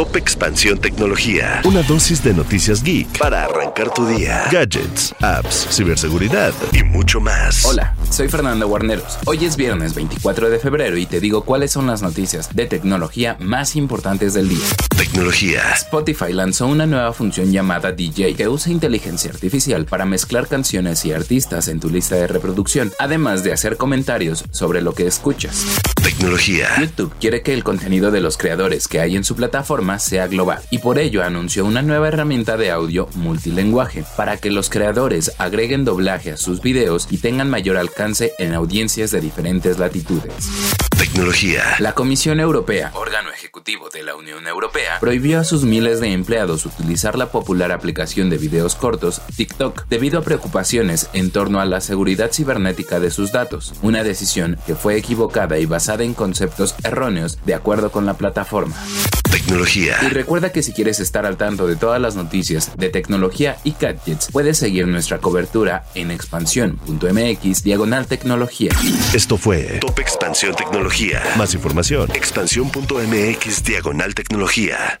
Top Expansión Tecnología. Una dosis de noticias geek para arrancar tu día. Gadgets, apps, ciberseguridad y mucho más. Hola, soy Fernando Guarneros. Hoy es viernes 24 de febrero y te digo cuáles son las noticias de tecnología más importantes del día. Tecnología. Spotify lanzó una nueva función llamada DJ que usa inteligencia artificial para mezclar canciones y artistas en tu lista de reproducción, además de hacer comentarios sobre lo que escuchas. Tecnología. YouTube quiere que el contenido de los creadores que hay en su plataforma sea global y por ello anunció una nueva herramienta de audio multilenguaje para que los creadores agreguen doblaje a sus videos y tengan mayor alcance en audiencias de diferentes latitudes. Tecnología. La Comisión Europea, órgano ejecutivo de la Unión Europea, prohibió a sus miles de empleados utilizar la popular aplicación de videos cortos TikTok debido a preocupaciones en torno a la seguridad cibernética de sus datos, una decisión que fue equivocada y basada en conceptos erróneos de acuerdo con la plataforma. Tecnología. Y recuerda que si quieres estar al tanto de todas las noticias de tecnología y gadgets, puedes seguir nuestra cobertura en expansión.mx diagonal tecnología. Esto fue Top Expansión Tecnología. Más información. Expansión.mx diagonal tecnología.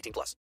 18 plus.